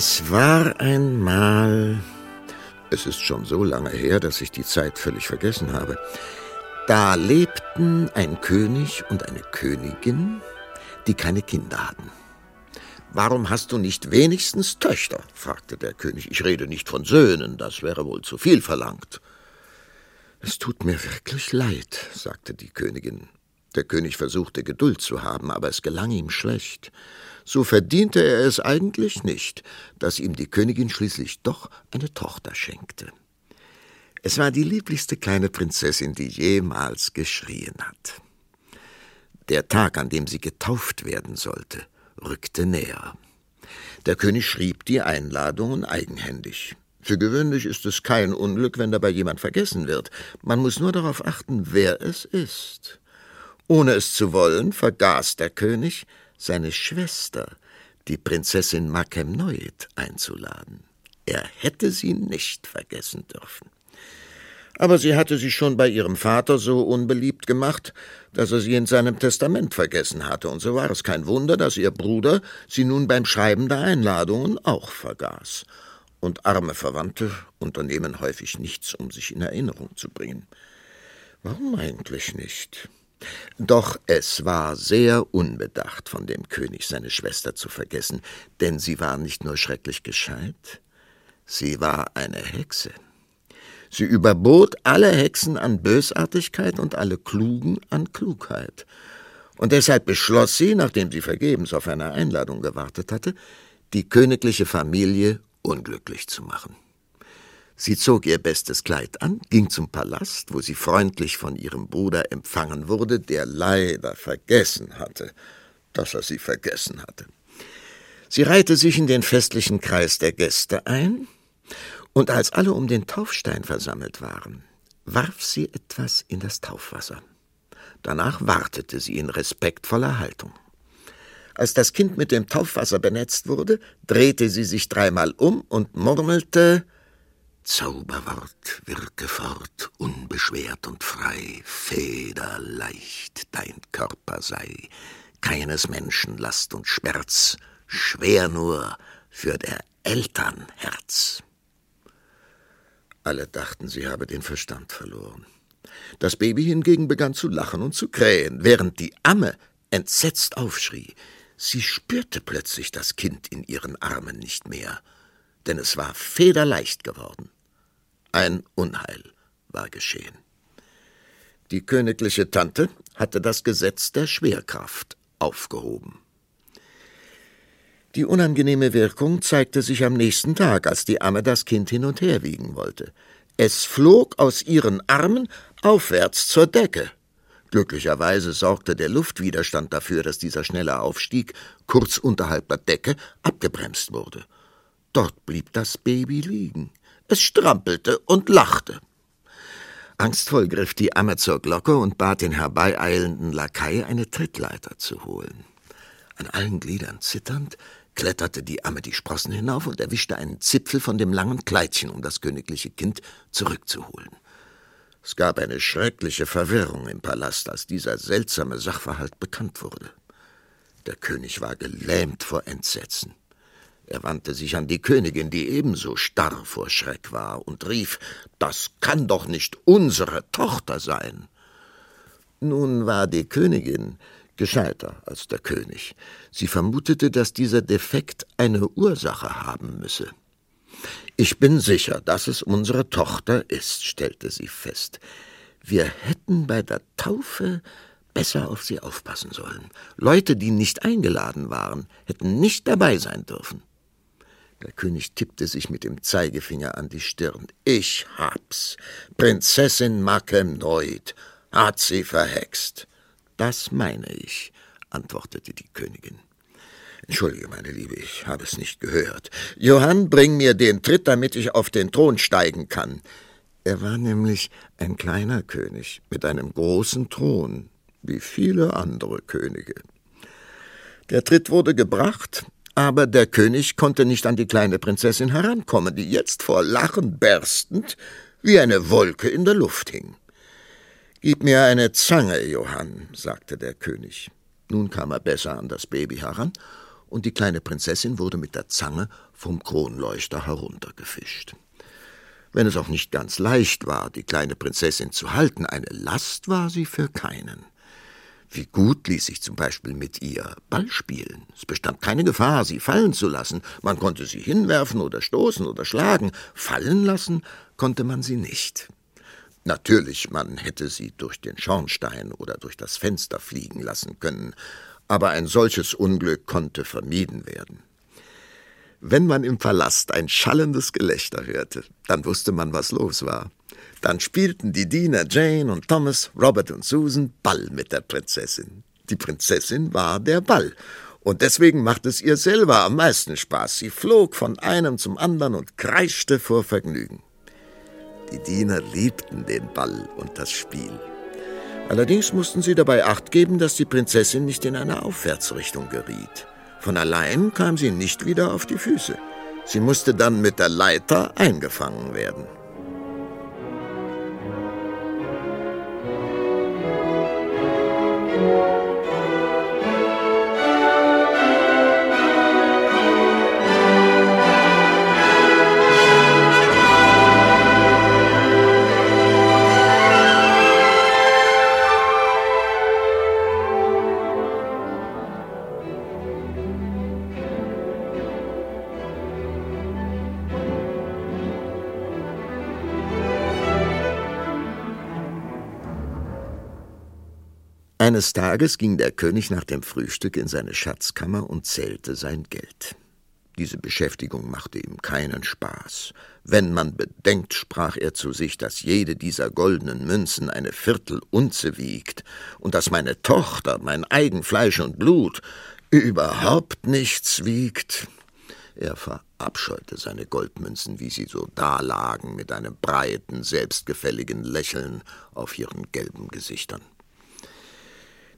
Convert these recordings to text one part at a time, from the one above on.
Es war einmal. Es ist schon so lange her, dass ich die Zeit völlig vergessen habe. Da lebten ein König und eine Königin, die keine Kinder hatten. Warum hast du nicht wenigstens Töchter? fragte der König. Ich rede nicht von Söhnen, das wäre wohl zu viel verlangt. Es tut mir wirklich leid, sagte die Königin. Der König versuchte Geduld zu haben, aber es gelang ihm schlecht. So verdiente er es eigentlich nicht, dass ihm die Königin schließlich doch eine Tochter schenkte. Es war die lieblichste kleine Prinzessin, die jemals geschrien hat. Der Tag, an dem sie getauft werden sollte, rückte näher. Der König schrieb die Einladungen eigenhändig. Für gewöhnlich ist es kein Unglück, wenn dabei jemand vergessen wird. Man muss nur darauf achten, wer es ist. Ohne es zu wollen, vergaß der König, seine Schwester, die Prinzessin Makemnoid, einzuladen. Er hätte sie nicht vergessen dürfen. Aber sie hatte sich schon bei ihrem Vater so unbeliebt gemacht, dass er sie in seinem Testament vergessen hatte, und so war es kein Wunder, dass ihr Bruder sie nun beim Schreiben der Einladungen auch vergaß. Und arme Verwandte unternehmen häufig nichts, um sich in Erinnerung zu bringen. Warum eigentlich nicht? Doch es war sehr unbedacht von dem König, seine Schwester zu vergessen, denn sie war nicht nur schrecklich gescheit, sie war eine Hexe. Sie überbot alle Hexen an Bösartigkeit und alle Klugen an Klugheit. Und deshalb beschloss sie, nachdem sie vergebens auf eine Einladung gewartet hatte, die königliche Familie unglücklich zu machen. Sie zog ihr bestes Kleid an, ging zum Palast, wo sie freundlich von ihrem Bruder empfangen wurde, der leider vergessen hatte, dass er sie vergessen hatte. Sie reihte sich in den festlichen Kreis der Gäste ein, und als alle um den Taufstein versammelt waren, warf sie etwas in das Taufwasser. Danach wartete sie in respektvoller Haltung. Als das Kind mit dem Taufwasser benetzt wurde, drehte sie sich dreimal um und murmelte Zauberwort, wirke fort, unbeschwert und frei, federleicht dein Körper sei, keines Menschen Last und Schmerz, schwer nur für der Eltern Herz. Alle dachten, sie habe den Verstand verloren. Das Baby hingegen begann zu lachen und zu krähen, während die Amme entsetzt aufschrie. Sie spürte plötzlich das Kind in ihren Armen nicht mehr, denn es war federleicht geworden. Ein Unheil war geschehen. Die königliche Tante hatte das Gesetz der Schwerkraft aufgehoben. Die unangenehme Wirkung zeigte sich am nächsten Tag, als die Amme das Kind hin und her wiegen wollte. Es flog aus ihren Armen aufwärts zur Decke. Glücklicherweise sorgte der Luftwiderstand dafür, dass dieser schnelle Aufstieg kurz unterhalb der Decke abgebremst wurde. Dort blieb das Baby liegen. Es strampelte und lachte. Angstvoll griff die Amme zur Glocke und bat den herbeieilenden Lakai, eine Trittleiter zu holen. An allen Gliedern zitternd kletterte die Amme die Sprossen hinauf und erwischte einen Zipfel von dem langen Kleidchen, um das königliche Kind zurückzuholen. Es gab eine schreckliche Verwirrung im Palast, als dieser seltsame Sachverhalt bekannt wurde. Der König war gelähmt vor Entsetzen. Er wandte sich an die Königin, die ebenso starr vor Schreck war, und rief Das kann doch nicht unsere Tochter sein. Nun war die Königin gescheiter als der König. Sie vermutete, dass dieser Defekt eine Ursache haben müsse. Ich bin sicher, dass es unsere Tochter ist, stellte sie fest. Wir hätten bei der Taufe besser auf sie aufpassen sollen. Leute, die nicht eingeladen waren, hätten nicht dabei sein dürfen. Der König tippte sich mit dem Zeigefinger an die Stirn. Ich hab's. Prinzessin Makemnoid hat sie verhext. Das meine ich, antwortete die Königin. Entschuldige, meine Liebe, ich habe es nicht gehört. Johann, bring mir den Tritt, damit ich auf den Thron steigen kann. Er war nämlich ein kleiner König mit einem großen Thron, wie viele andere Könige. Der Tritt wurde gebracht, aber der König konnte nicht an die kleine Prinzessin herankommen, die jetzt vor Lachen berstend wie eine Wolke in der Luft hing. Gib mir eine Zange, Johann, sagte der König. Nun kam er besser an das Baby heran und die kleine Prinzessin wurde mit der Zange vom Kronleuchter heruntergefischt. Wenn es auch nicht ganz leicht war, die kleine Prinzessin zu halten, eine Last war sie für keinen. Wie gut ließ sich zum Beispiel mit ihr Ball spielen. Es bestand keine Gefahr, sie fallen zu lassen. Man konnte sie hinwerfen oder stoßen oder schlagen. Fallen lassen konnte man sie nicht. Natürlich, man hätte sie durch den Schornstein oder durch das Fenster fliegen lassen können, aber ein solches Unglück konnte vermieden werden. Wenn man im Palast ein schallendes Gelächter hörte, dann wusste man, was los war. Dann spielten die Diener Jane und Thomas, Robert und Susan Ball mit der Prinzessin. Die Prinzessin war der Ball, und deswegen machte es ihr selber am meisten Spaß. Sie flog von einem zum anderen und kreischte vor Vergnügen. Die Diener liebten den Ball und das Spiel. Allerdings mussten sie dabei acht geben, dass die Prinzessin nicht in eine Aufwärtsrichtung geriet. Von allein kam sie nicht wieder auf die Füße. Sie musste dann mit der Leiter eingefangen werden. Eines Tages ging der König nach dem Frühstück in seine Schatzkammer und zählte sein Geld. Diese Beschäftigung machte ihm keinen Spaß. Wenn man bedenkt, sprach er zu sich, dass jede dieser goldenen Münzen eine Viertelunze wiegt und dass meine Tochter, mein eigen Fleisch und Blut, überhaupt nichts wiegt. Er verabscheute seine Goldmünzen, wie sie so dalagen mit einem breiten, selbstgefälligen Lächeln auf ihren gelben Gesichtern.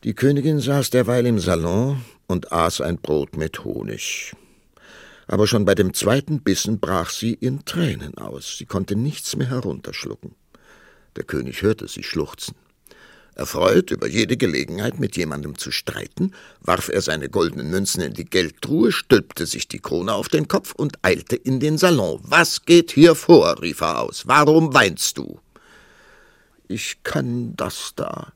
Die Königin saß derweil im Salon und aß ein Brot mit Honig. Aber schon bei dem zweiten Bissen brach sie in Tränen aus. Sie konnte nichts mehr herunterschlucken. Der König hörte sie schluchzen. Erfreut über jede Gelegenheit, mit jemandem zu streiten, warf er seine goldenen Münzen in die Geldtruhe, stülpte sich die Krone auf den Kopf und eilte in den Salon. Was geht hier vor? rief er aus. Warum weinst du? Ich kann das da,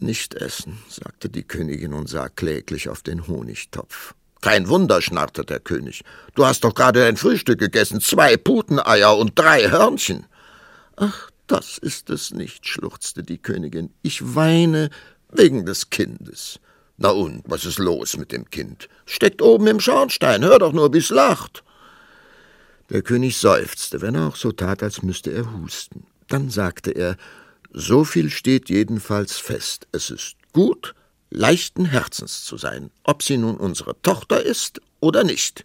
nicht essen, sagte die Königin und sah kläglich auf den Honigtopf. Kein Wunder, schnarrte der König. Du hast doch gerade ein Frühstück gegessen, zwei Puteneier und drei Hörnchen. Ach, das ist es nicht, schluchzte die Königin. Ich weine wegen des Kindes. Na und, was ist los mit dem Kind? Steckt oben im Schornstein, hör doch nur, wie's lacht. Der König seufzte, wenn er auch so tat, als müsste er husten. Dann sagte er, so viel steht jedenfalls fest. Es ist gut, leichten Herzens zu sein, ob sie nun unsere Tochter ist oder nicht.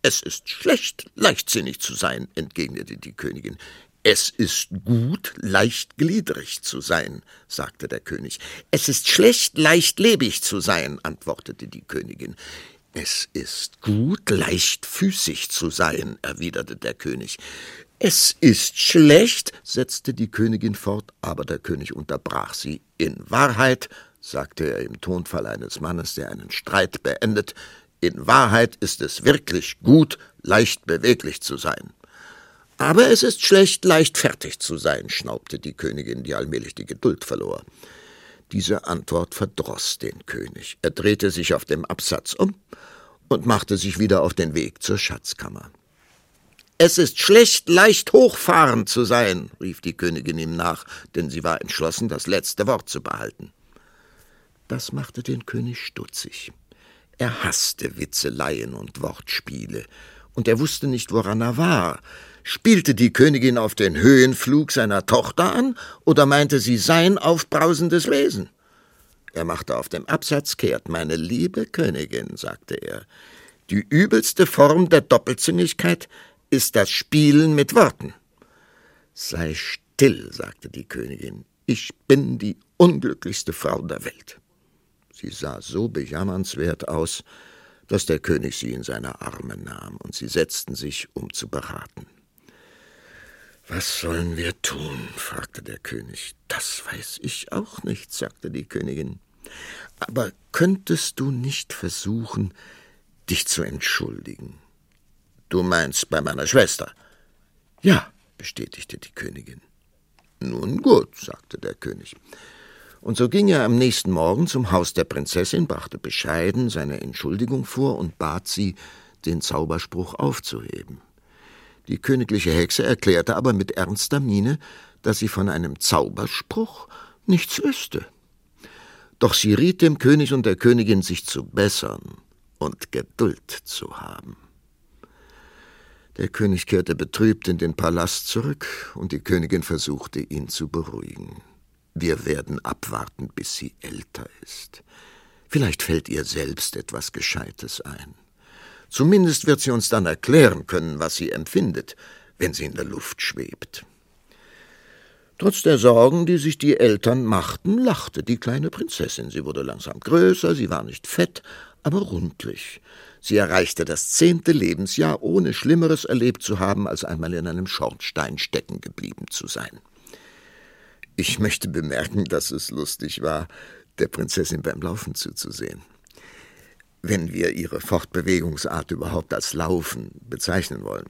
Es ist schlecht, leichtsinnig zu sein, entgegnete die Königin. Es ist gut, leichtgliedrig zu sein, sagte der König. Es ist schlecht, leichtlebig zu sein, antwortete die Königin. Es ist gut, leichtfüßig zu sein, erwiderte der König. Es ist schlecht, setzte die Königin fort, aber der König unterbrach sie. In Wahrheit, sagte er im Tonfall eines Mannes, der einen Streit beendet, in Wahrheit ist es wirklich gut, leicht beweglich zu sein. Aber es ist schlecht, leicht fertig zu sein, schnaubte die Königin, die allmählich die Geduld verlor. Diese Antwort verdroß den König. Er drehte sich auf dem Absatz um und machte sich wieder auf den Weg zur Schatzkammer. Es ist schlecht, leicht hochfahrend zu sein, rief die Königin ihm nach, denn sie war entschlossen, das letzte Wort zu behalten. Das machte den König stutzig. Er hasste Witzeleien und Wortspiele, und er wusste nicht, woran er war. Spielte die Königin auf den Höhenflug seiner Tochter an, oder meinte sie sein aufbrausendes Wesen? Er machte auf dem Absatz kehrt, meine liebe Königin, sagte er. Die übelste Form der Doppelzüngigkeit ist das Spielen mit Worten. Sei still, sagte die Königin, ich bin die unglücklichste Frau der Welt. Sie sah so bejammernswert aus, dass der König sie in seine Arme nahm, und sie setzten sich, um zu beraten. Was sollen wir tun? fragte der König. Das weiß ich auch nicht, sagte die Königin. Aber könntest du nicht versuchen, dich zu entschuldigen. Du meinst bei meiner Schwester? Ja, bestätigte die Königin. Nun gut, sagte der König. Und so ging er am nächsten Morgen zum Haus der Prinzessin, brachte bescheiden seine Entschuldigung vor und bat sie, den Zauberspruch aufzuheben. Die königliche Hexe erklärte aber mit ernster Miene, dass sie von einem Zauberspruch nichts wüsste. Doch sie riet dem König und der Königin, sich zu bessern und Geduld zu haben. Der König kehrte betrübt in den Palast zurück, und die Königin versuchte, ihn zu beruhigen. Wir werden abwarten, bis sie älter ist. Vielleicht fällt ihr selbst etwas Gescheites ein. Zumindest wird sie uns dann erklären können, was sie empfindet, wenn sie in der Luft schwebt. Trotz der Sorgen, die sich die Eltern machten, lachte die kleine Prinzessin. Sie wurde langsam größer, sie war nicht fett, aber rundlich. Sie erreichte das zehnte Lebensjahr, ohne Schlimmeres erlebt zu haben, als einmal in einem Schornstein stecken geblieben zu sein. Ich möchte bemerken, dass es lustig war, der Prinzessin beim Laufen zuzusehen. Wenn wir ihre Fortbewegungsart überhaupt als Laufen bezeichnen wollen.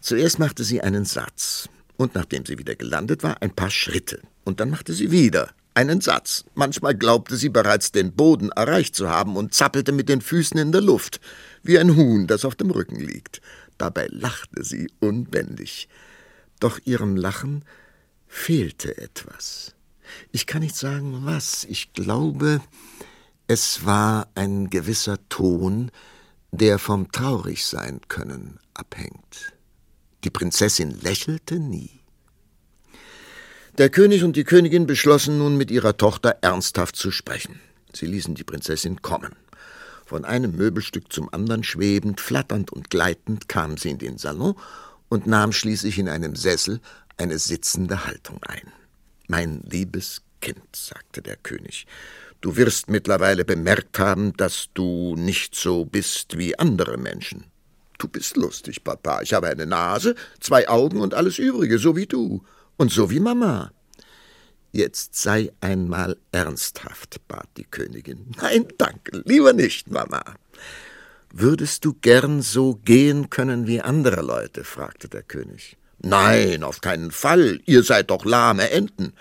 Zuerst machte sie einen Satz, und nachdem sie wieder gelandet war, ein paar Schritte, und dann machte sie wieder einen Satz. Manchmal glaubte sie bereits den Boden erreicht zu haben und zappelte mit den Füßen in der Luft, wie ein Huhn, das auf dem Rücken liegt. Dabei lachte sie unbändig. Doch ihrem Lachen fehlte etwas. Ich kann nicht sagen, was. Ich glaube, es war ein gewisser Ton, der vom Traurigsein können abhängt. Die Prinzessin lächelte nie. Der König und die Königin beschlossen nun mit ihrer Tochter ernsthaft zu sprechen. Sie ließen die Prinzessin kommen. Von einem Möbelstück zum anderen schwebend, flatternd und gleitend kam sie in den Salon und nahm schließlich in einem Sessel eine sitzende Haltung ein. Mein liebes Kind, sagte der König, du wirst mittlerweile bemerkt haben, dass du nicht so bist wie andere Menschen. Du bist lustig, Papa. Ich habe eine Nase, zwei Augen und alles Übrige, so wie du. Und so wie Mama. Jetzt sei einmal ernsthaft, bat die Königin. Nein, danke, lieber nicht, Mama. Würdest du gern so gehen können wie andere Leute? fragte der König. Nein, auf keinen Fall. Ihr seid doch lahme Enten.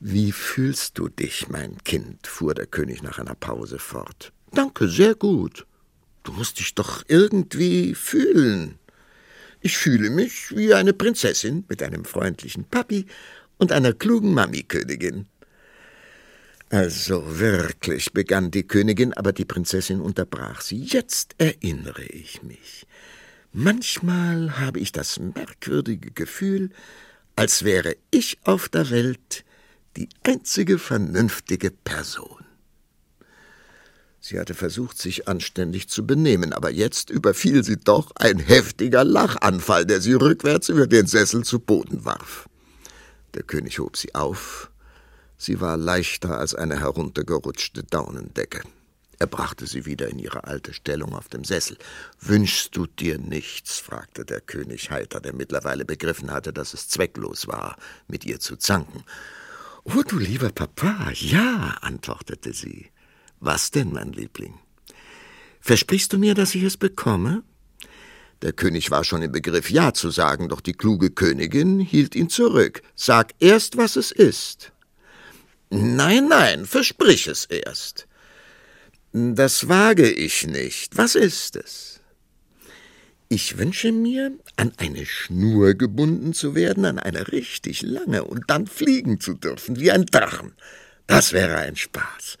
Wie fühlst du dich, mein Kind? fuhr der König nach einer Pause fort. Danke, sehr gut. Du musst dich doch irgendwie fühlen. Ich fühle mich wie eine Prinzessin mit einem freundlichen Papi und einer klugen Mami-Königin. Also wirklich, begann die Königin, aber die Prinzessin unterbrach sie. Jetzt erinnere ich mich. Manchmal habe ich das merkwürdige Gefühl, als wäre ich auf der Welt die einzige vernünftige Person. Sie hatte versucht, sich anständig zu benehmen, aber jetzt überfiel sie doch ein heftiger Lachanfall, der sie rückwärts über den Sessel zu Boden warf. Der König hob sie auf. Sie war leichter als eine heruntergerutschte Daunendecke. Er brachte sie wieder in ihre alte Stellung auf dem Sessel. Wünschst du dir nichts? fragte der König heiter, der mittlerweile begriffen hatte, dass es zwecklos war, mit ihr zu zanken. Oh, du lieber Papa, ja, antwortete sie. Was denn, mein Liebling? Versprichst du mir, dass ich es bekomme? Der König war schon im Begriff, Ja zu sagen, doch die kluge Königin hielt ihn zurück. Sag erst, was es ist. Nein, nein, versprich es erst. Das wage ich nicht. Was ist es? Ich wünsche mir, an eine Schnur gebunden zu werden, an eine richtig lange, und dann fliegen zu dürfen, wie ein Drachen. Das wäre ein Spaß.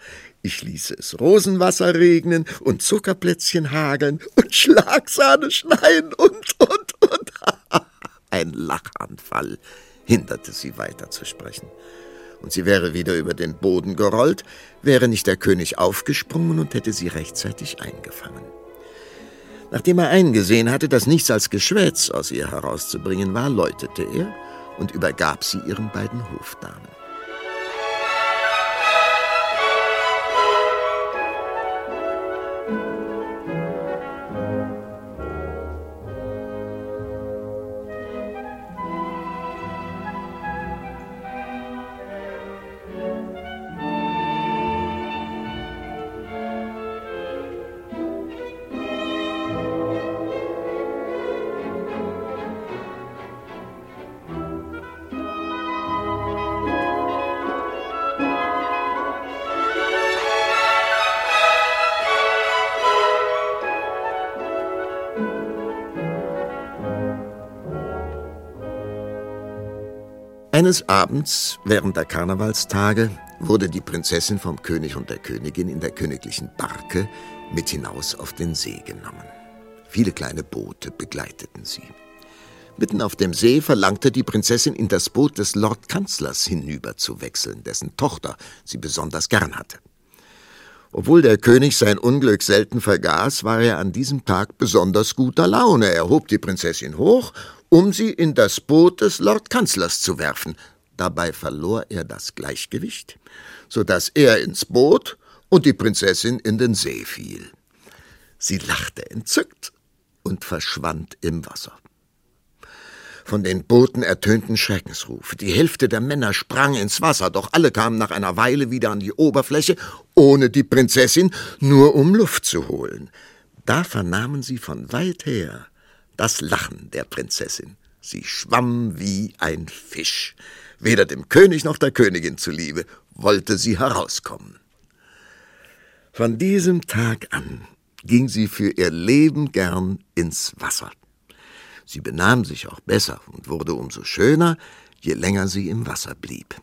Ich ließe es Rosenwasser regnen und Zuckerplätzchen hageln und Schlagsahne schneien und, und, und. Ein Lachanfall hinderte sie weiterzusprechen. Und sie wäre wieder über den Boden gerollt, wäre nicht der König aufgesprungen und hätte sie rechtzeitig eingefangen. Nachdem er eingesehen hatte, dass nichts als Geschwätz aus ihr herauszubringen war, läutete er und übergab sie ihren beiden Hofdamen. Eines Abends während der Karnevalstage wurde die Prinzessin vom König und der Königin in der königlichen Barke mit hinaus auf den See genommen. Viele kleine Boote begleiteten sie. Mitten auf dem See verlangte die Prinzessin, in das Boot des Lordkanzlers hinüber zu wechseln, dessen Tochter sie besonders gern hatte. Obwohl der König sein Unglück selten vergaß, war er an diesem Tag besonders guter Laune. Er hob die Prinzessin hoch, um sie in das Boot des Lordkanzlers zu werfen. Dabei verlor er das Gleichgewicht, so dass er ins Boot und die Prinzessin in den See fiel. Sie lachte entzückt und verschwand im Wasser. Von den Booten ertönten Schreckensrufe. Die Hälfte der Männer sprang ins Wasser, doch alle kamen nach einer Weile wieder an die Oberfläche, ohne die Prinzessin, nur um Luft zu holen. Da vernahmen sie von weit her das Lachen der Prinzessin. Sie schwamm wie ein Fisch. Weder dem König noch der Königin zuliebe wollte sie herauskommen. Von diesem Tag an ging sie für ihr Leben gern ins Wasser. Sie benahm sich auch besser und wurde umso schöner, je länger sie im Wasser blieb.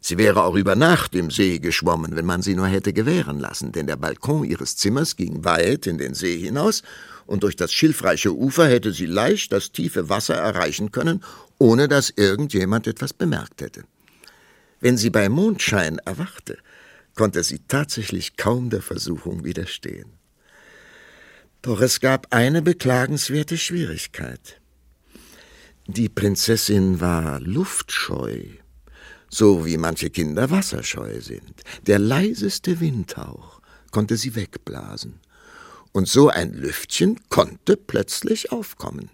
Sie wäre auch über Nacht im See geschwommen, wenn man sie nur hätte gewähren lassen, denn der Balkon ihres Zimmers ging weit in den See hinaus, und durch das schilfreiche Ufer hätte sie leicht das tiefe Wasser erreichen können, ohne dass irgendjemand etwas bemerkt hätte. Wenn sie bei Mondschein erwachte, konnte sie tatsächlich kaum der Versuchung widerstehen. Doch es gab eine beklagenswerte Schwierigkeit. Die Prinzessin war luftscheu, so wie manche Kinder wasserscheu sind. Der leiseste Windhauch konnte sie wegblasen. Und so ein Lüftchen konnte plötzlich aufkommen.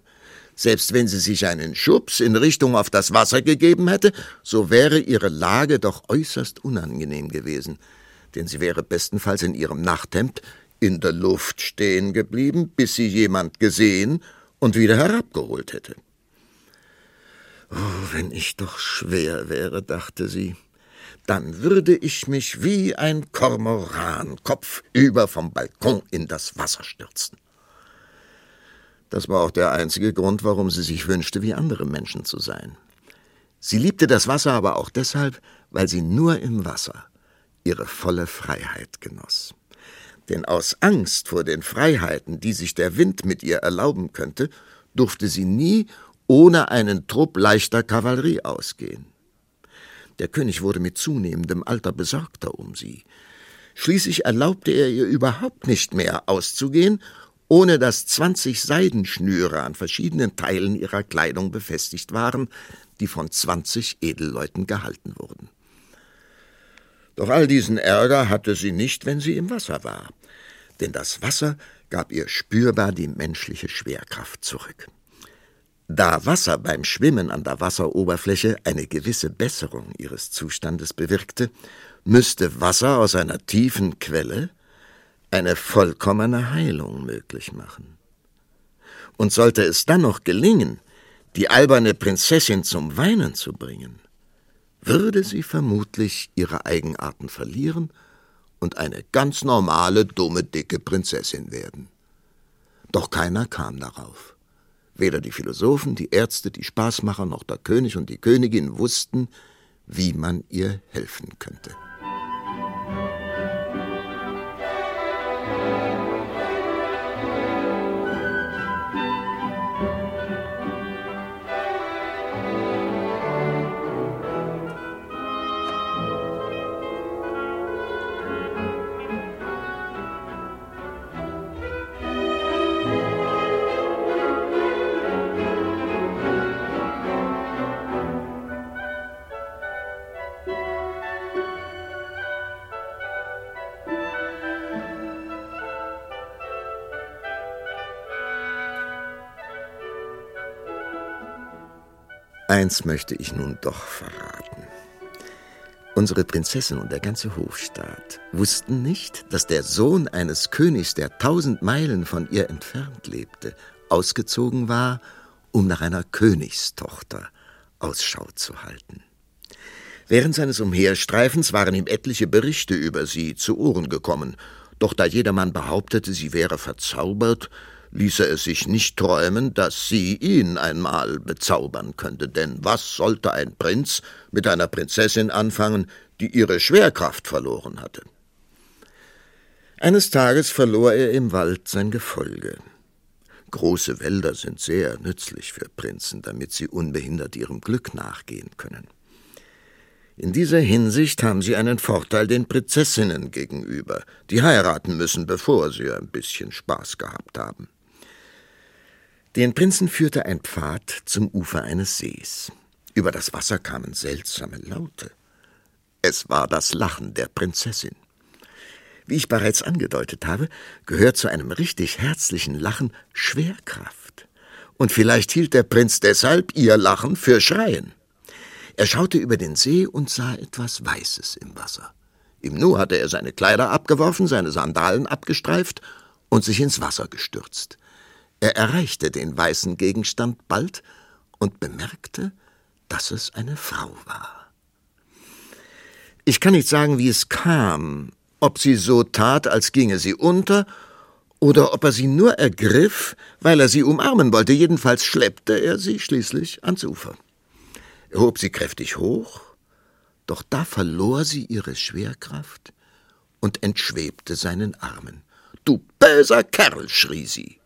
Selbst wenn sie sich einen Schubs in Richtung auf das Wasser gegeben hätte, so wäre ihre Lage doch äußerst unangenehm gewesen, denn sie wäre bestenfalls in ihrem Nachthemd in der Luft stehen geblieben, bis sie jemand gesehen und wieder herabgeholt hätte. Oh, wenn ich doch schwer wäre, dachte sie, dann würde ich mich wie ein Kormoran kopfüber vom Balkon in das Wasser stürzen. Das war auch der einzige Grund, warum sie sich wünschte, wie andere Menschen zu sein. Sie liebte das Wasser aber auch deshalb, weil sie nur im Wasser ihre volle Freiheit genoss denn aus Angst vor den Freiheiten, die sich der Wind mit ihr erlauben könnte, durfte sie nie ohne einen Trupp leichter Kavallerie ausgehen. Der König wurde mit zunehmendem Alter besorgter um sie. Schließlich erlaubte er ihr überhaupt nicht mehr auszugehen, ohne dass zwanzig Seidenschnüre an verschiedenen Teilen ihrer Kleidung befestigt waren, die von zwanzig Edelleuten gehalten wurden. Doch all diesen Ärger hatte sie nicht, wenn sie im Wasser war, denn das Wasser gab ihr spürbar die menschliche Schwerkraft zurück. Da Wasser beim Schwimmen an der Wasseroberfläche eine gewisse Besserung ihres Zustandes bewirkte, müsste Wasser aus einer tiefen Quelle eine vollkommene Heilung möglich machen. Und sollte es dann noch gelingen, die alberne Prinzessin zum Weinen zu bringen, würde sie vermutlich ihre Eigenarten verlieren und eine ganz normale, dumme, dicke Prinzessin werden. Doch keiner kam darauf. Weder die Philosophen, die Ärzte, die Spaßmacher noch der König und die Königin wussten, wie man ihr helfen könnte. Eins möchte ich nun doch verraten. Unsere Prinzessin und der ganze Hofstaat wussten nicht, dass der Sohn eines Königs, der tausend Meilen von ihr entfernt lebte, ausgezogen war, um nach einer Königstochter Ausschau zu halten. Während seines Umherstreifens waren ihm etliche Berichte über sie zu Ohren gekommen, doch da jedermann behauptete, sie wäre verzaubert, ließ er es sich nicht träumen, dass sie ihn einmal bezaubern könnte, denn was sollte ein Prinz mit einer Prinzessin anfangen, die ihre Schwerkraft verloren hatte? Eines Tages verlor er im Wald sein Gefolge. Große Wälder sind sehr nützlich für Prinzen, damit sie unbehindert ihrem Glück nachgehen können. In dieser Hinsicht haben sie einen Vorteil den Prinzessinnen gegenüber, die heiraten müssen, bevor sie ein bisschen Spaß gehabt haben. Den Prinzen führte ein Pfad zum Ufer eines Sees. Über das Wasser kamen seltsame Laute. Es war das Lachen der Prinzessin. Wie ich bereits angedeutet habe, gehört zu einem richtig herzlichen Lachen Schwerkraft. Und vielleicht hielt der Prinz deshalb ihr Lachen für Schreien. Er schaute über den See und sah etwas Weißes im Wasser. Im Nu hatte er seine Kleider abgeworfen, seine Sandalen abgestreift und sich ins Wasser gestürzt. Er erreichte den weißen Gegenstand bald und bemerkte, dass es eine Frau war. Ich kann nicht sagen, wie es kam, ob sie so tat, als ginge sie unter, oder ob er sie nur ergriff, weil er sie umarmen wollte. Jedenfalls schleppte er sie schließlich ans Ufer. Er hob sie kräftig hoch, doch da verlor sie ihre Schwerkraft und entschwebte seinen Armen. Du böser Kerl, schrie sie.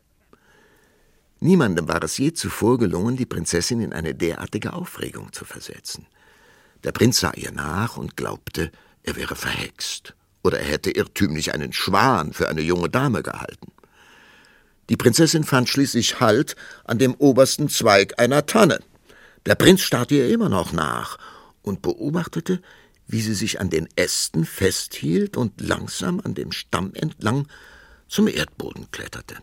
Niemandem war es je zuvor gelungen, die Prinzessin in eine derartige Aufregung zu versetzen. Der Prinz sah ihr nach und glaubte, er wäre verhext oder er hätte irrtümlich einen Schwan für eine junge Dame gehalten. Die Prinzessin fand schließlich Halt an dem obersten Zweig einer Tanne. Der Prinz starrte ihr immer noch nach und beobachtete, wie sie sich an den Ästen festhielt und langsam an dem Stamm entlang zum Erdboden kletterte.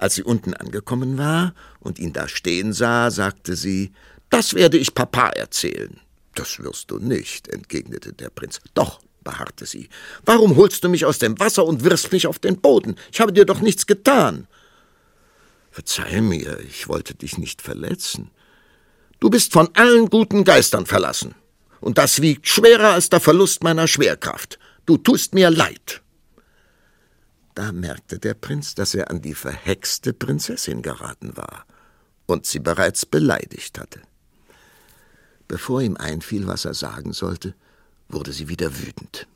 Als sie unten angekommen war und ihn da stehen sah, sagte sie Das werde ich Papa erzählen. Das wirst du nicht, entgegnete der Prinz. Doch, beharrte sie. Warum holst du mich aus dem Wasser und wirfst mich auf den Boden? Ich habe dir doch nichts getan. Verzeih mir, ich wollte dich nicht verletzen. Du bist von allen guten Geistern verlassen. Und das wiegt schwerer als der Verlust meiner Schwerkraft. Du tust mir leid. Da merkte der Prinz, dass er an die verhexte Prinzessin geraten war und sie bereits beleidigt hatte. Bevor ihm einfiel, was er sagen sollte, wurde sie wieder wütend.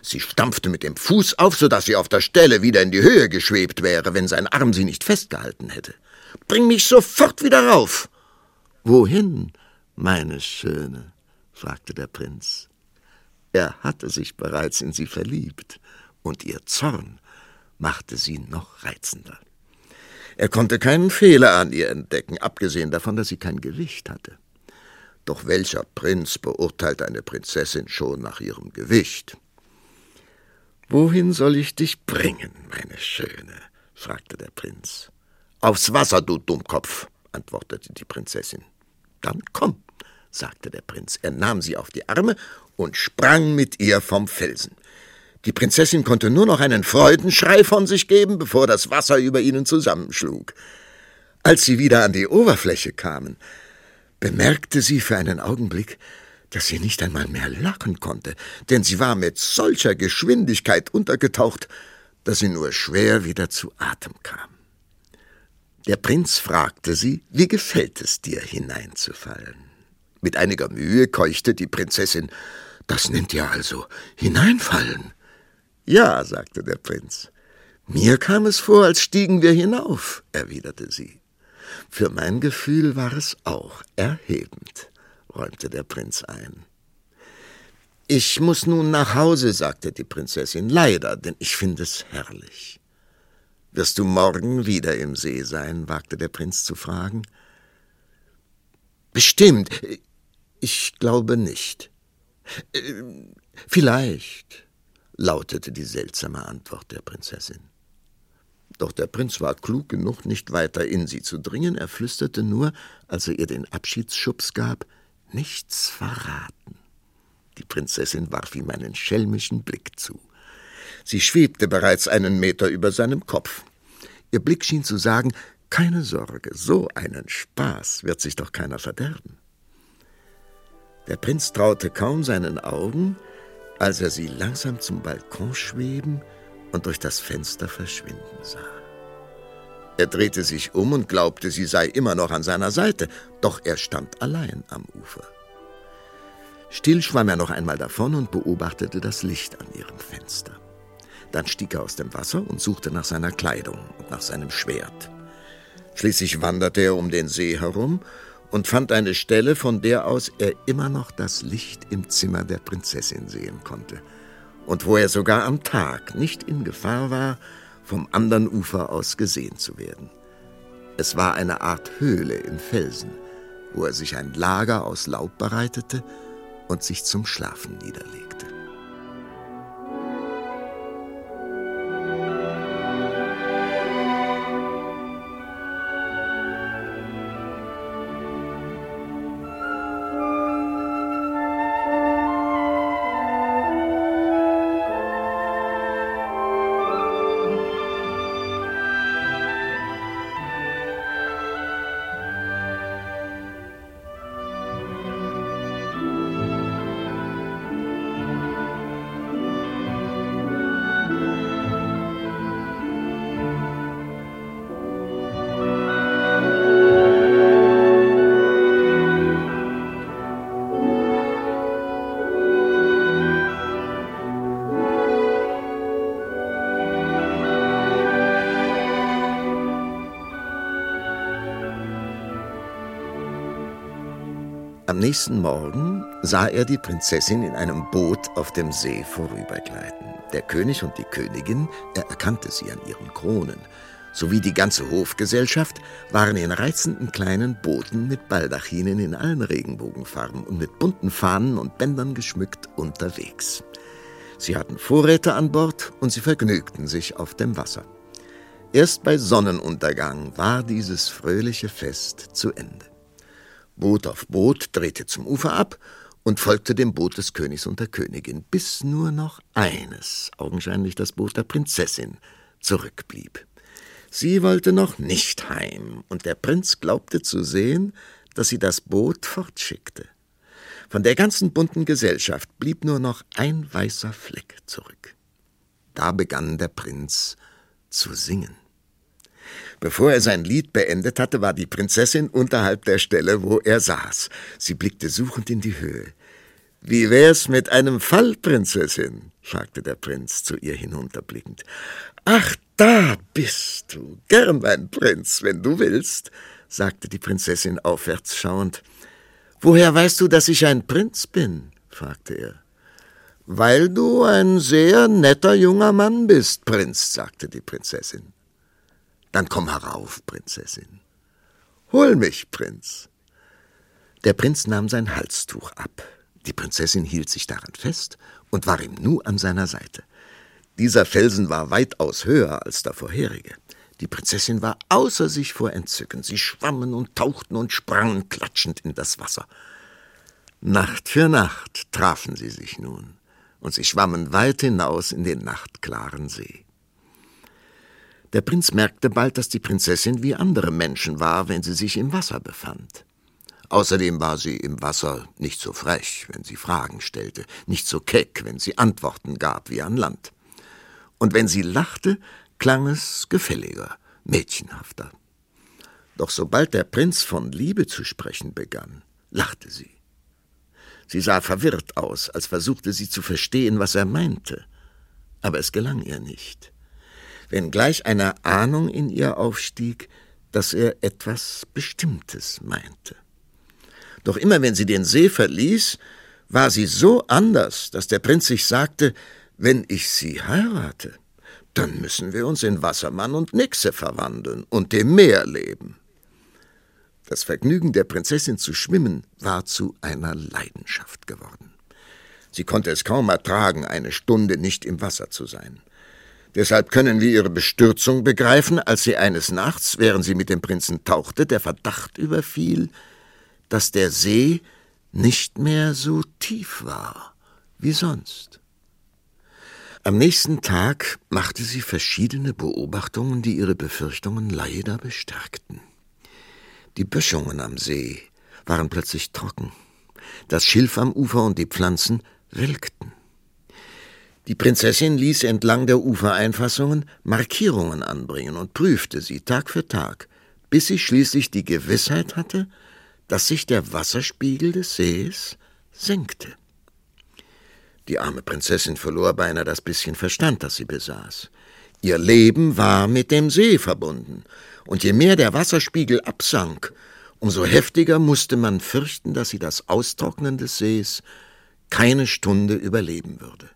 Sie stampfte mit dem Fuß auf, so dass sie auf der Stelle wieder in die Höhe geschwebt wäre, wenn sein Arm sie nicht festgehalten hätte. Bring mich sofort wieder rauf. Wohin, meine Schöne? fragte der Prinz. Er hatte sich bereits in sie verliebt, und ihr Zorn machte sie noch reizender. Er konnte keinen Fehler an ihr entdecken, abgesehen davon, dass sie kein Gewicht hatte. Doch welcher Prinz beurteilt eine Prinzessin schon nach ihrem Gewicht? Wohin soll ich dich bringen, meine Schöne? fragte der Prinz. Aufs Wasser, du Dummkopf, antwortete die Prinzessin. Dann komm, sagte der Prinz. Er nahm sie auf die Arme und sprang mit ihr vom Felsen. Die Prinzessin konnte nur noch einen Freudenschrei von sich geben, bevor das Wasser über ihnen zusammenschlug. Als sie wieder an die Oberfläche kamen, bemerkte sie für einen Augenblick, dass sie nicht einmal mehr lachen konnte, denn sie war mit solcher Geschwindigkeit untergetaucht, dass sie nur schwer wieder zu Atem kam. Der Prinz fragte sie, wie gefällt es dir, hineinzufallen? Mit einiger Mühe keuchte die Prinzessin, das nennt ihr also hineinfallen? Ja, sagte der Prinz. Mir kam es vor, als stiegen wir hinauf, erwiderte sie. Für mein Gefühl war es auch erhebend, räumte der Prinz ein. Ich muss nun nach Hause, sagte die Prinzessin, leider, denn ich finde es herrlich. Wirst du morgen wieder im See sein? wagte der Prinz zu fragen. Bestimmt. Ich glaube nicht. Äh, vielleicht, lautete die seltsame Antwort der Prinzessin. Doch der Prinz war klug genug, nicht weiter in sie zu dringen. Er flüsterte nur, als er ihr den Abschiedsschubs gab, nichts verraten. Die Prinzessin warf ihm einen schelmischen Blick zu. Sie schwebte bereits einen Meter über seinem Kopf. Ihr Blick schien zu sagen, keine Sorge, so einen Spaß wird sich doch keiner verderben. Der Prinz traute kaum seinen Augen, als er sie langsam zum Balkon schweben und durch das Fenster verschwinden sah. Er drehte sich um und glaubte, sie sei immer noch an seiner Seite, doch er stand allein am Ufer. Still schwamm er noch einmal davon und beobachtete das Licht an ihrem Fenster. Dann stieg er aus dem Wasser und suchte nach seiner Kleidung und nach seinem Schwert. Schließlich wanderte er um den See herum und fand eine Stelle, von der aus er immer noch das Licht im Zimmer der Prinzessin sehen konnte und wo er sogar am Tag nicht in Gefahr war, vom anderen Ufer aus gesehen zu werden. Es war eine Art Höhle im Felsen, wo er sich ein Lager aus Laub bereitete und sich zum Schlafen niederlegte. Am nächsten Morgen sah er die Prinzessin in einem Boot auf dem See vorübergleiten. Der König und die Königin, er erkannte sie an ihren Kronen, sowie die ganze Hofgesellschaft waren in reizenden kleinen Booten mit Baldachinen in allen Regenbogenfarben und mit bunten Fahnen und Bändern geschmückt unterwegs. Sie hatten Vorräte an Bord und sie vergnügten sich auf dem Wasser. Erst bei Sonnenuntergang war dieses fröhliche Fest zu Ende. Boot auf Boot drehte zum Ufer ab und folgte dem Boot des Königs und der Königin, bis nur noch eines, augenscheinlich das Boot der Prinzessin, zurückblieb. Sie wollte noch nicht heim, und der Prinz glaubte zu sehen, dass sie das Boot fortschickte. Von der ganzen bunten Gesellschaft blieb nur noch ein weißer Fleck zurück. Da begann der Prinz zu singen. Bevor er sein Lied beendet hatte, war die Prinzessin unterhalb der Stelle, wo er saß. Sie blickte suchend in die Höhe. Wie wär's mit einem Fall, Prinzessin? fragte der Prinz zu ihr hinunterblickend. Ach, da bist du. Gern, mein Prinz, wenn du willst, sagte die Prinzessin aufwärts schauend. Woher weißt du, dass ich ein Prinz bin? fragte er. Weil du ein sehr netter junger Mann bist, Prinz, sagte die Prinzessin. Dann komm herauf, Prinzessin. Hol mich, Prinz. Der Prinz nahm sein Halstuch ab. Die Prinzessin hielt sich daran fest und war ihm nu an seiner Seite. Dieser Felsen war weitaus höher als der vorherige. Die Prinzessin war außer sich vor Entzücken. Sie schwammen und tauchten und sprangen klatschend in das Wasser. Nacht für Nacht trafen sie sich nun, und sie schwammen weit hinaus in den nachtklaren See. Der Prinz merkte bald, dass die Prinzessin wie andere Menschen war, wenn sie sich im Wasser befand. Außerdem war sie im Wasser nicht so frech, wenn sie Fragen stellte, nicht so keck, wenn sie Antworten gab wie an Land. Und wenn sie lachte, klang es gefälliger, mädchenhafter. Doch sobald der Prinz von Liebe zu sprechen begann, lachte sie. Sie sah verwirrt aus, als versuchte sie zu verstehen, was er meinte, aber es gelang ihr nicht wenngleich eine Ahnung in ihr aufstieg, dass er etwas Bestimmtes meinte. Doch immer wenn sie den See verließ, war sie so anders, dass der Prinz sich sagte, wenn ich sie heirate, dann müssen wir uns in Wassermann und Nixe verwandeln und dem Meer leben. Das Vergnügen der Prinzessin zu schwimmen war zu einer Leidenschaft geworden. Sie konnte es kaum ertragen, eine Stunde nicht im Wasser zu sein. Deshalb können wir ihre Bestürzung begreifen, als sie eines Nachts, während sie mit dem Prinzen tauchte, der Verdacht überfiel, dass der See nicht mehr so tief war wie sonst. Am nächsten Tag machte sie verschiedene Beobachtungen, die ihre Befürchtungen leider bestärkten. Die Böschungen am See waren plötzlich trocken, das Schilf am Ufer und die Pflanzen welkten. Die Prinzessin ließ entlang der Ufereinfassungen Markierungen anbringen und prüfte sie Tag für Tag, bis sie schließlich die Gewissheit hatte, dass sich der Wasserspiegel des Sees senkte. Die arme Prinzessin verlor beinahe das bisschen Verstand, das sie besaß. Ihr Leben war mit dem See verbunden, und je mehr der Wasserspiegel absank, umso heftiger musste man fürchten, dass sie das Austrocknen des Sees keine Stunde überleben würde.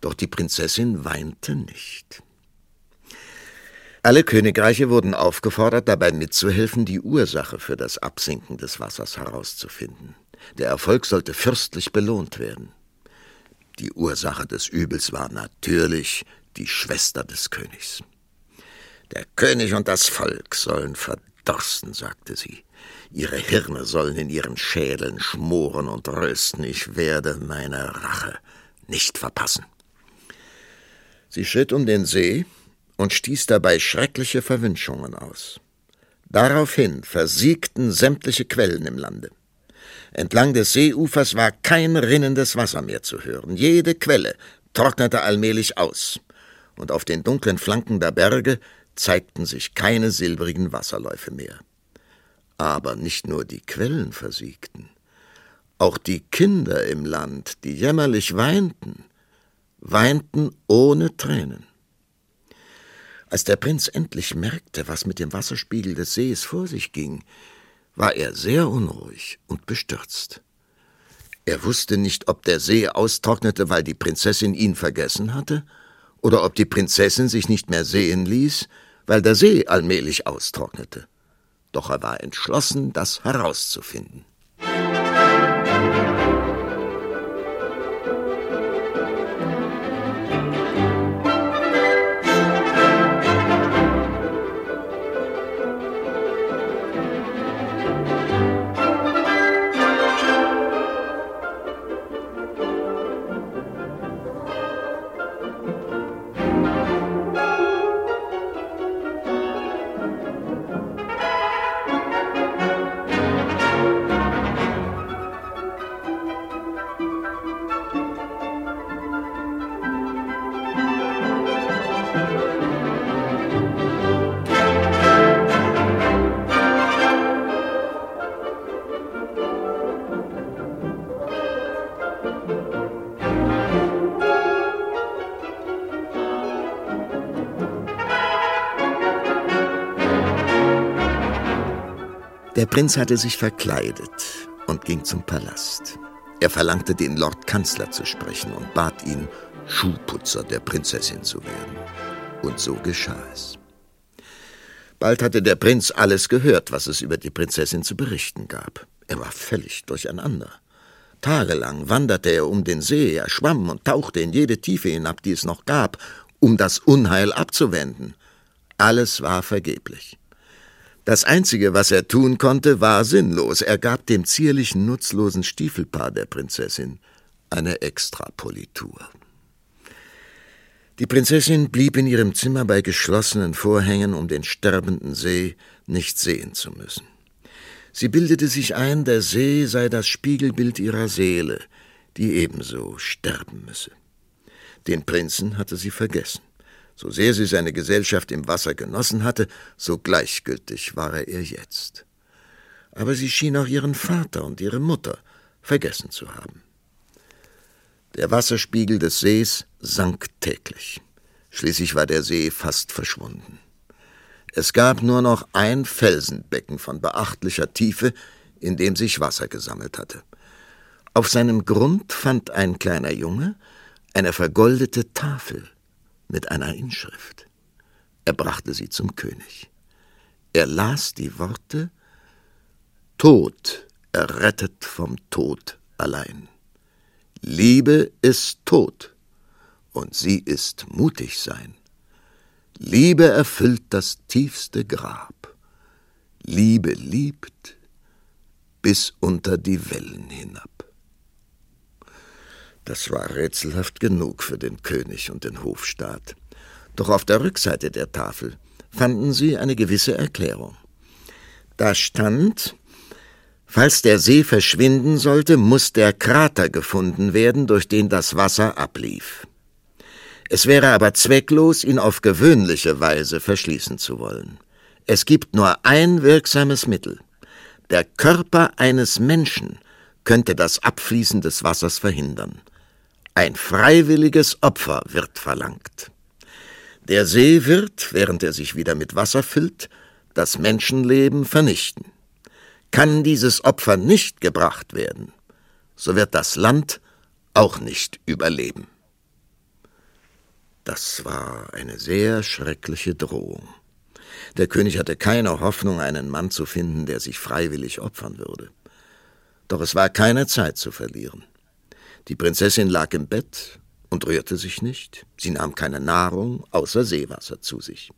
Doch die Prinzessin weinte nicht. Alle Königreiche wurden aufgefordert, dabei mitzuhelfen, die Ursache für das Absinken des Wassers herauszufinden. Der Erfolg sollte fürstlich belohnt werden. Die Ursache des Übels war natürlich die Schwester des Königs. Der König und das Volk sollen verdorsten, sagte sie. Ihre Hirne sollen in ihren Schädeln schmoren und rösten. Ich werde meine Rache nicht verpassen. Sie schritt um den See und stieß dabei schreckliche Verwünschungen aus. Daraufhin versiegten sämtliche Quellen im Lande. Entlang des Seeufers war kein rinnendes Wasser mehr zu hören. Jede Quelle trocknete allmählich aus, und auf den dunklen Flanken der Berge zeigten sich keine silbrigen Wasserläufe mehr. Aber nicht nur die Quellen versiegten, auch die Kinder im Land, die jämmerlich weinten, weinten ohne Tränen. Als der Prinz endlich merkte, was mit dem Wasserspiegel des Sees vor sich ging, war er sehr unruhig und bestürzt. Er wusste nicht, ob der See austrocknete, weil die Prinzessin ihn vergessen hatte, oder ob die Prinzessin sich nicht mehr sehen ließ, weil der See allmählich austrocknete. Doch er war entschlossen, das herauszufinden. Prinz hatte sich verkleidet und ging zum Palast. Er verlangte, den Lord Kanzler zu sprechen und bat ihn, Schuhputzer der Prinzessin zu werden. Und so geschah es. Bald hatte der Prinz alles gehört, was es über die Prinzessin zu berichten gab. Er war völlig durcheinander. Tagelang wanderte er um den See, er schwamm und tauchte in jede Tiefe hinab, die es noch gab, um das Unheil abzuwenden. Alles war vergeblich. Das Einzige, was er tun konnte, war sinnlos. Er gab dem zierlichen, nutzlosen Stiefelpaar der Prinzessin eine Extrapolitur. Die Prinzessin blieb in ihrem Zimmer bei geschlossenen Vorhängen, um den sterbenden See nicht sehen zu müssen. Sie bildete sich ein, der See sei das Spiegelbild ihrer Seele, die ebenso sterben müsse. Den Prinzen hatte sie vergessen. So sehr sie seine Gesellschaft im Wasser genossen hatte, so gleichgültig war er ihr jetzt. Aber sie schien auch ihren Vater und ihre Mutter vergessen zu haben. Der Wasserspiegel des Sees sank täglich. Schließlich war der See fast verschwunden. Es gab nur noch ein Felsenbecken von beachtlicher Tiefe, in dem sich Wasser gesammelt hatte. Auf seinem Grund fand ein kleiner Junge eine vergoldete Tafel mit einer Inschrift. Er brachte sie zum König. Er las die Worte Tod errettet vom Tod allein. Liebe ist Tod, und sie ist mutig sein. Liebe erfüllt das tiefste Grab. Liebe liebt bis unter die Wellen hinab. Das war rätselhaft genug für den König und den Hofstaat. Doch auf der Rückseite der Tafel fanden sie eine gewisse Erklärung. Da stand, falls der See verschwinden sollte, muss der Krater gefunden werden, durch den das Wasser ablief. Es wäre aber zwecklos, ihn auf gewöhnliche Weise verschließen zu wollen. Es gibt nur ein wirksames Mittel. Der Körper eines Menschen könnte das Abfließen des Wassers verhindern. Ein freiwilliges Opfer wird verlangt. Der See wird, während er sich wieder mit Wasser füllt, das Menschenleben vernichten. Kann dieses Opfer nicht gebracht werden, so wird das Land auch nicht überleben. Das war eine sehr schreckliche Drohung. Der König hatte keine Hoffnung, einen Mann zu finden, der sich freiwillig opfern würde. Doch es war keine Zeit zu verlieren. Die Prinzessin lag im Bett und rührte sich nicht. Sie nahm keine Nahrung außer Seewasser zu sich.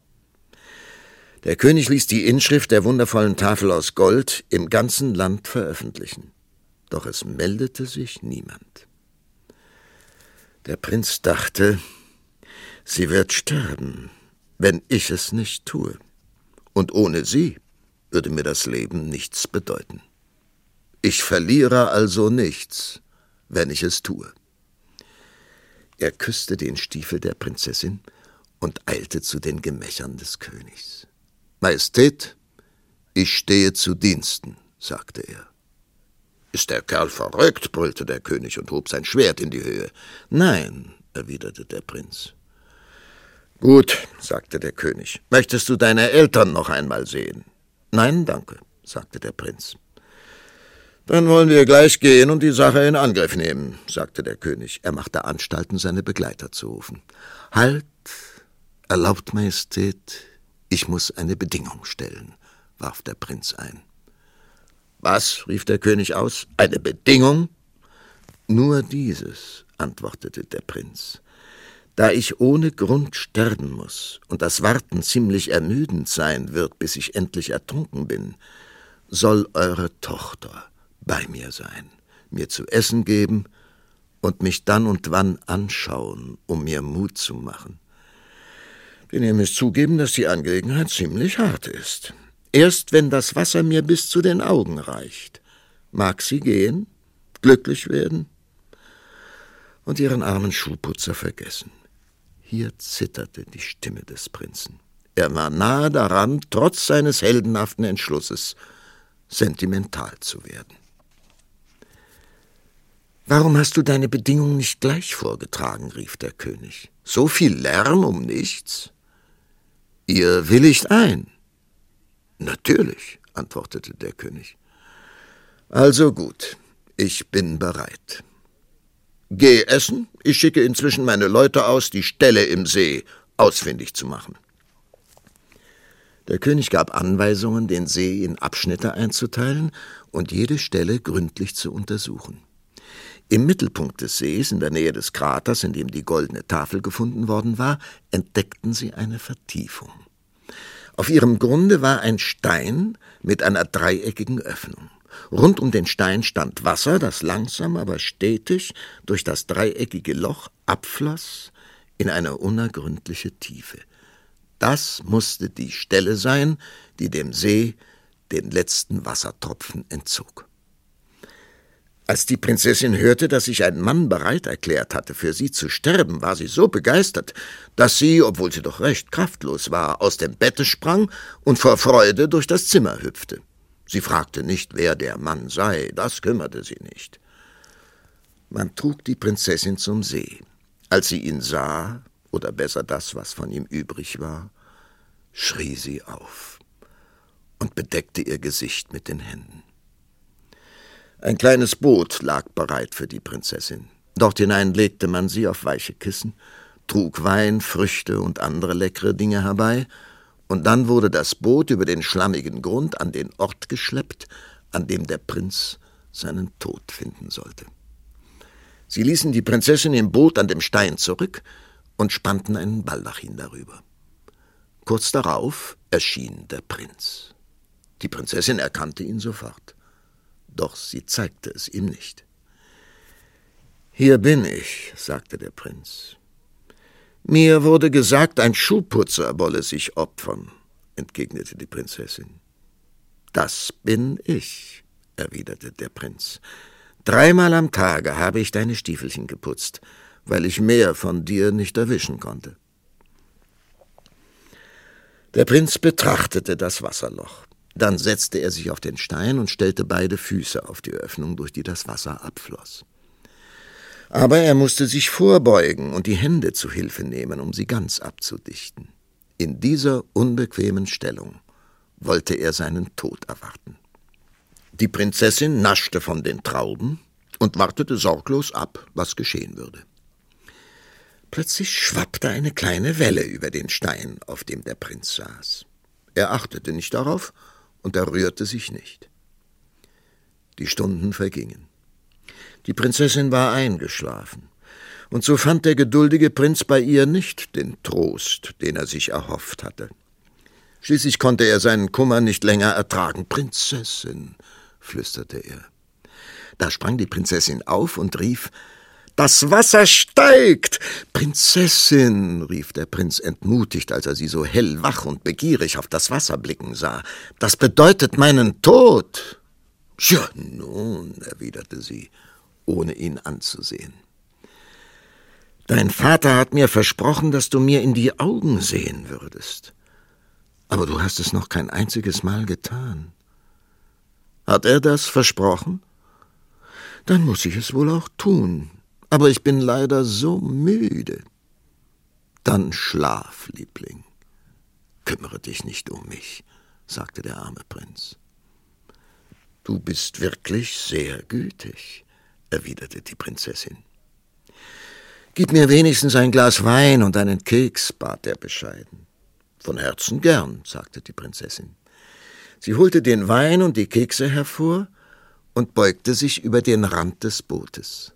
Der König ließ die Inschrift der wundervollen Tafel aus Gold im ganzen Land veröffentlichen. Doch es meldete sich niemand. Der Prinz dachte, sie wird sterben, wenn ich es nicht tue. Und ohne sie würde mir das Leben nichts bedeuten. Ich verliere also nichts, wenn ich es tue. Er küsste den Stiefel der Prinzessin und eilte zu den Gemächern des Königs. Majestät, ich stehe zu Diensten, sagte er. Ist der Kerl verrückt? brüllte der König und hob sein Schwert in die Höhe. Nein, erwiderte der Prinz. Gut, sagte der König. Möchtest du deine Eltern noch einmal sehen? Nein, danke, sagte der Prinz. Dann wollen wir gleich gehen und die Sache in Angriff nehmen, sagte der König. Er machte Anstalten, seine Begleiter zu rufen. Halt, erlaubt Majestät, ich muss eine Bedingung stellen, warf der Prinz ein. Was? rief der König aus. Eine Bedingung? Nur dieses, antwortete der Prinz. Da ich ohne Grund sterben muss und das Warten ziemlich ermüdend sein wird, bis ich endlich ertrunken bin, soll eure Tochter bei mir sein, mir zu essen geben und mich dann und wann anschauen, um mir Mut zu machen. Denn ihr müsst zugeben, dass die Angelegenheit ziemlich hart ist. Erst wenn das Wasser mir bis zu den Augen reicht, mag sie gehen, glücklich werden und ihren armen Schuhputzer vergessen. Hier zitterte die Stimme des Prinzen. Er war nahe daran, trotz seines heldenhaften Entschlusses, sentimental zu werden. Warum hast du deine Bedingungen nicht gleich vorgetragen? rief der König. So viel Lärm um nichts? Ihr willigt ein. Natürlich, antwortete der König. Also gut, ich bin bereit. Geh essen, ich schicke inzwischen meine Leute aus, die Stelle im See ausfindig zu machen. Der König gab Anweisungen, den See in Abschnitte einzuteilen und jede Stelle gründlich zu untersuchen. Im Mittelpunkt des Sees, in der Nähe des Kraters, in dem die goldene Tafel gefunden worden war, entdeckten sie eine Vertiefung. Auf ihrem Grunde war ein Stein mit einer dreieckigen Öffnung. Rund um den Stein stand Wasser, das langsam, aber stetig durch das dreieckige Loch abfloss in eine unergründliche Tiefe. Das musste die Stelle sein, die dem See den letzten Wassertropfen entzog. Als die Prinzessin hörte, dass sich ein Mann bereit erklärt hatte, für sie zu sterben, war sie so begeistert, dass sie, obwohl sie doch recht kraftlos war, aus dem Bette sprang und vor Freude durch das Zimmer hüpfte. Sie fragte nicht, wer der Mann sei, das kümmerte sie nicht. Man trug die Prinzessin zum See. Als sie ihn sah, oder besser das, was von ihm übrig war, schrie sie auf und bedeckte ihr Gesicht mit den Händen. Ein kleines Boot lag bereit für die Prinzessin. Dort hinein legte man sie auf weiche Kissen, trug Wein, Früchte und andere leckere Dinge herbei, und dann wurde das Boot über den schlammigen Grund an den Ort geschleppt, an dem der Prinz seinen Tod finden sollte. Sie ließen die Prinzessin im Boot an dem Stein zurück und spannten einen Baldachin darüber. Kurz darauf erschien der Prinz. Die Prinzessin erkannte ihn sofort doch sie zeigte es ihm nicht. Hier bin ich, sagte der Prinz. Mir wurde gesagt, ein Schuhputzer wolle sich opfern, entgegnete die Prinzessin. Das bin ich, erwiderte der Prinz. Dreimal am Tage habe ich deine Stiefelchen geputzt, weil ich mehr von dir nicht erwischen konnte. Der Prinz betrachtete das Wasserloch. Dann setzte er sich auf den Stein und stellte beide Füße auf die Öffnung, durch die das Wasser abfloss. Aber er musste sich vorbeugen und die Hände zu Hilfe nehmen, um sie ganz abzudichten. In dieser unbequemen Stellung wollte er seinen Tod erwarten. Die Prinzessin naschte von den Trauben und wartete sorglos ab, was geschehen würde. Plötzlich schwappte eine kleine Welle über den Stein, auf dem der Prinz saß. Er achtete nicht darauf und er rührte sich nicht. Die Stunden vergingen. Die Prinzessin war eingeschlafen, und so fand der geduldige Prinz bei ihr nicht den Trost, den er sich erhofft hatte. Schließlich konnte er seinen Kummer nicht länger ertragen. Prinzessin, flüsterte er. Da sprang die Prinzessin auf und rief Das Wasser steigt. Prinzessin, rief der Prinz entmutigt, als er sie so hellwach und begierig auf das Wasser blicken sah, das bedeutet meinen Tod. Ja, nun, erwiderte sie, ohne ihn anzusehen. Dein Vater hat mir versprochen, dass du mir in die Augen sehen würdest. Aber du hast es noch kein einziges Mal getan. Hat er das versprochen? Dann muss ich es wohl auch tun. Aber ich bin leider so müde. Dann schlaf, Liebling. Kümmere dich nicht um mich, sagte der arme Prinz. Du bist wirklich sehr gütig, erwiderte die Prinzessin. Gib mir wenigstens ein Glas Wein und einen Keks, bat er bescheiden. Von Herzen gern, sagte die Prinzessin. Sie holte den Wein und die Kekse hervor und beugte sich über den Rand des Bootes.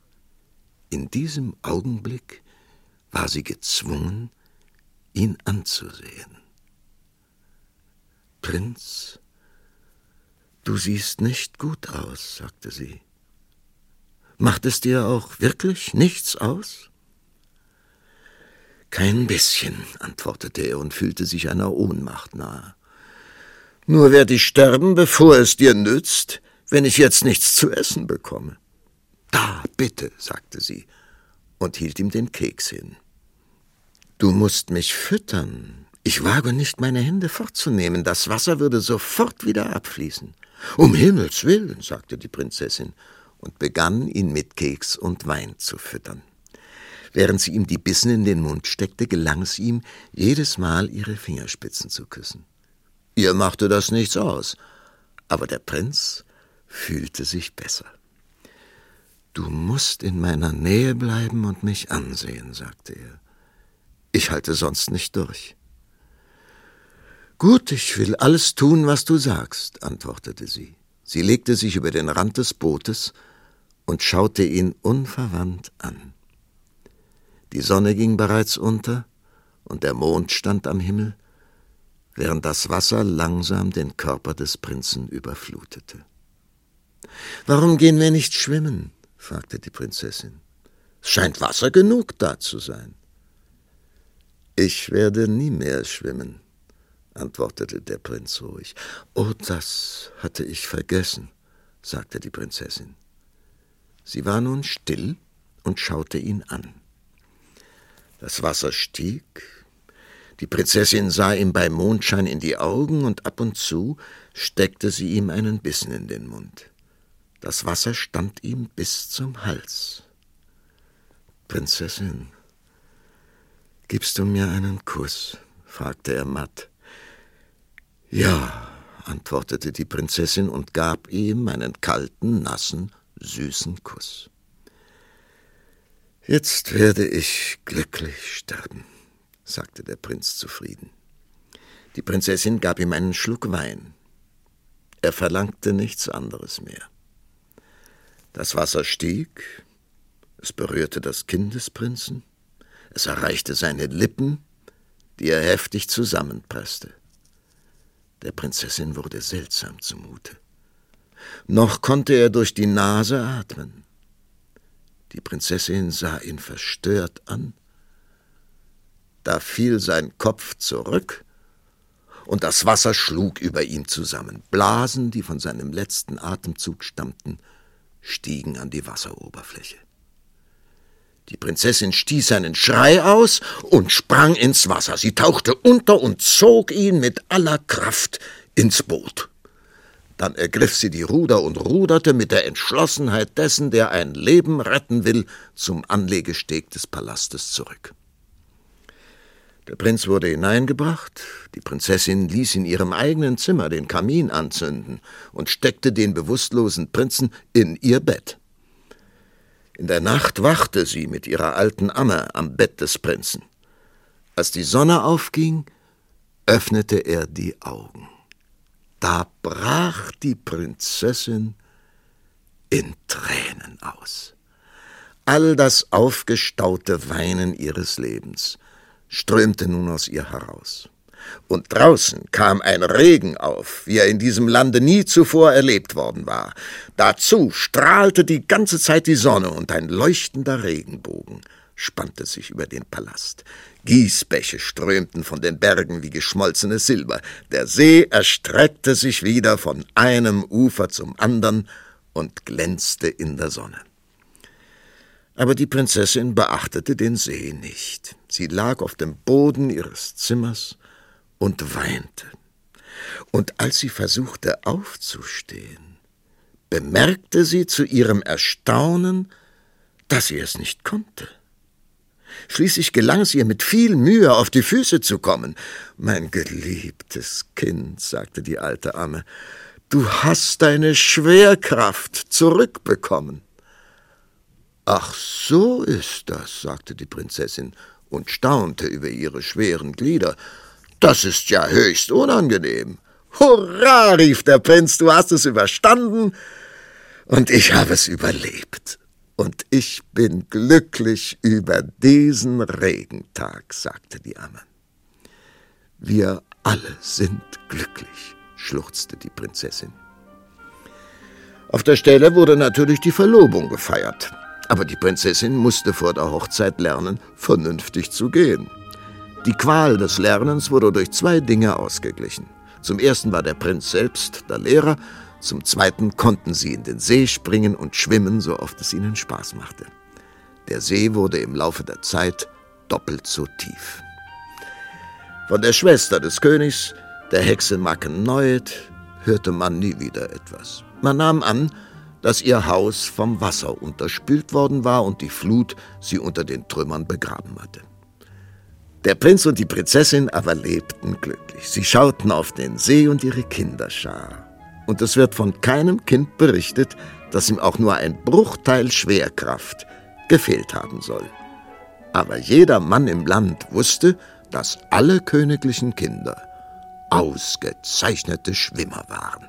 In diesem Augenblick war sie gezwungen, ihn anzusehen. Prinz, du siehst nicht gut aus, sagte sie. Macht es dir auch wirklich nichts aus? Kein bisschen, antwortete er und fühlte sich einer Ohnmacht nahe. Nur werde ich sterben, bevor es dir nützt, wenn ich jetzt nichts zu essen bekomme. Da, bitte, sagte sie und hielt ihm den Keks hin. Du musst mich füttern. Ich wage nicht, meine Hände fortzunehmen. Das Wasser würde sofort wieder abfließen. Um Himmels willen, sagte die Prinzessin und begann, ihn mit Keks und Wein zu füttern. Während sie ihm die Bissen in den Mund steckte, gelang es ihm, jedes Mal ihre Fingerspitzen zu küssen. Ihr machte das nichts aus, aber der Prinz fühlte sich besser. Du musst in meiner Nähe bleiben und mich ansehen, sagte er. Ich halte sonst nicht durch. Gut, ich will alles tun, was du sagst, antwortete sie. Sie legte sich über den Rand des Bootes und schaute ihn unverwandt an. Die Sonne ging bereits unter und der Mond stand am Himmel, während das Wasser langsam den Körper des Prinzen überflutete. Warum gehen wir nicht schwimmen? Fragte die Prinzessin. Es scheint Wasser genug da zu sein. Ich werde nie mehr schwimmen, antwortete der Prinz ruhig. Oh, das hatte ich vergessen, sagte die Prinzessin. Sie war nun still und schaute ihn an. Das Wasser stieg, die Prinzessin sah ihm bei Mondschein in die Augen und ab und zu steckte sie ihm einen Bissen in den Mund. Das Wasser stand ihm bis zum Hals. Prinzessin, gibst du mir einen Kuss? fragte er matt. Ja, antwortete die Prinzessin und gab ihm einen kalten, nassen, süßen Kuss. Jetzt werde ich glücklich sterben, sagte der Prinz zufrieden. Die Prinzessin gab ihm einen Schluck Wein. Er verlangte nichts anderes mehr. Das Wasser stieg, es berührte das Kinn des Prinzen, es erreichte seine Lippen, die er heftig zusammenpresste. Der Prinzessin wurde seltsam zumute. Noch konnte er durch die Nase atmen. Die Prinzessin sah ihn verstört an. Da fiel sein Kopf zurück, und das Wasser schlug über ihm zusammen. Blasen, die von seinem letzten Atemzug stammten, stiegen an die Wasseroberfläche. Die Prinzessin stieß einen Schrei aus und sprang ins Wasser. Sie tauchte unter und zog ihn mit aller Kraft ins Boot. Dann ergriff sie die Ruder und ruderte mit der Entschlossenheit dessen, der ein Leben retten will, zum Anlegesteg des Palastes zurück. Der Prinz wurde hineingebracht, die Prinzessin ließ in ihrem eigenen Zimmer den Kamin anzünden und steckte den bewusstlosen Prinzen in ihr Bett. In der Nacht wachte sie mit ihrer alten Amme am Bett des Prinzen. Als die Sonne aufging, öffnete er die Augen. Da brach die Prinzessin in Tränen aus. All das aufgestaute Weinen ihres Lebens strömte nun aus ihr heraus. Und draußen kam ein Regen auf, wie er in diesem Lande nie zuvor erlebt worden war. Dazu strahlte die ganze Zeit die Sonne und ein leuchtender Regenbogen spannte sich über den Palast. Gießbäche strömten von den Bergen wie geschmolzenes Silber. Der See erstreckte sich wieder von einem Ufer zum andern und glänzte in der Sonne. Aber die Prinzessin beachtete den See nicht. Sie lag auf dem Boden ihres Zimmers und weinte. Und als sie versuchte aufzustehen, bemerkte sie zu ihrem Erstaunen, dass sie es nicht konnte. Schließlich gelang es ihr mit viel Mühe, auf die Füße zu kommen. Mein geliebtes Kind, sagte die alte Amme, du hast deine Schwerkraft zurückbekommen. Ach, so ist das, sagte die Prinzessin und staunte über ihre schweren Glieder. Das ist ja höchst unangenehm. Hurra, rief der Prinz, du hast es überstanden und ich habe es überlebt. Und ich bin glücklich über diesen Regentag, sagte die Amme. Wir alle sind glücklich, schluchzte die Prinzessin. Auf der Stelle wurde natürlich die Verlobung gefeiert, aber die Prinzessin musste vor der Hochzeit lernen, vernünftig zu gehen. Die Qual des Lernens wurde durch zwei Dinge ausgeglichen. Zum ersten war der Prinz selbst der Lehrer, zum zweiten konnten sie in den See springen und schwimmen, so oft es ihnen Spaß machte. Der See wurde im Laufe der Zeit doppelt so tief. Von der Schwester des Königs, der Hexe Makenoid, hörte man nie wieder etwas. Man nahm an, dass ihr Haus vom Wasser unterspült worden war und die Flut sie unter den Trümmern begraben hatte. Der Prinz und die Prinzessin aber lebten glücklich. Sie schauten auf den See und ihre Kinderschar und es wird von keinem Kind berichtet, dass ihm auch nur ein Bruchteil Schwerkraft gefehlt haben soll. Aber jeder Mann im Land wusste, dass alle königlichen Kinder ausgezeichnete Schwimmer waren.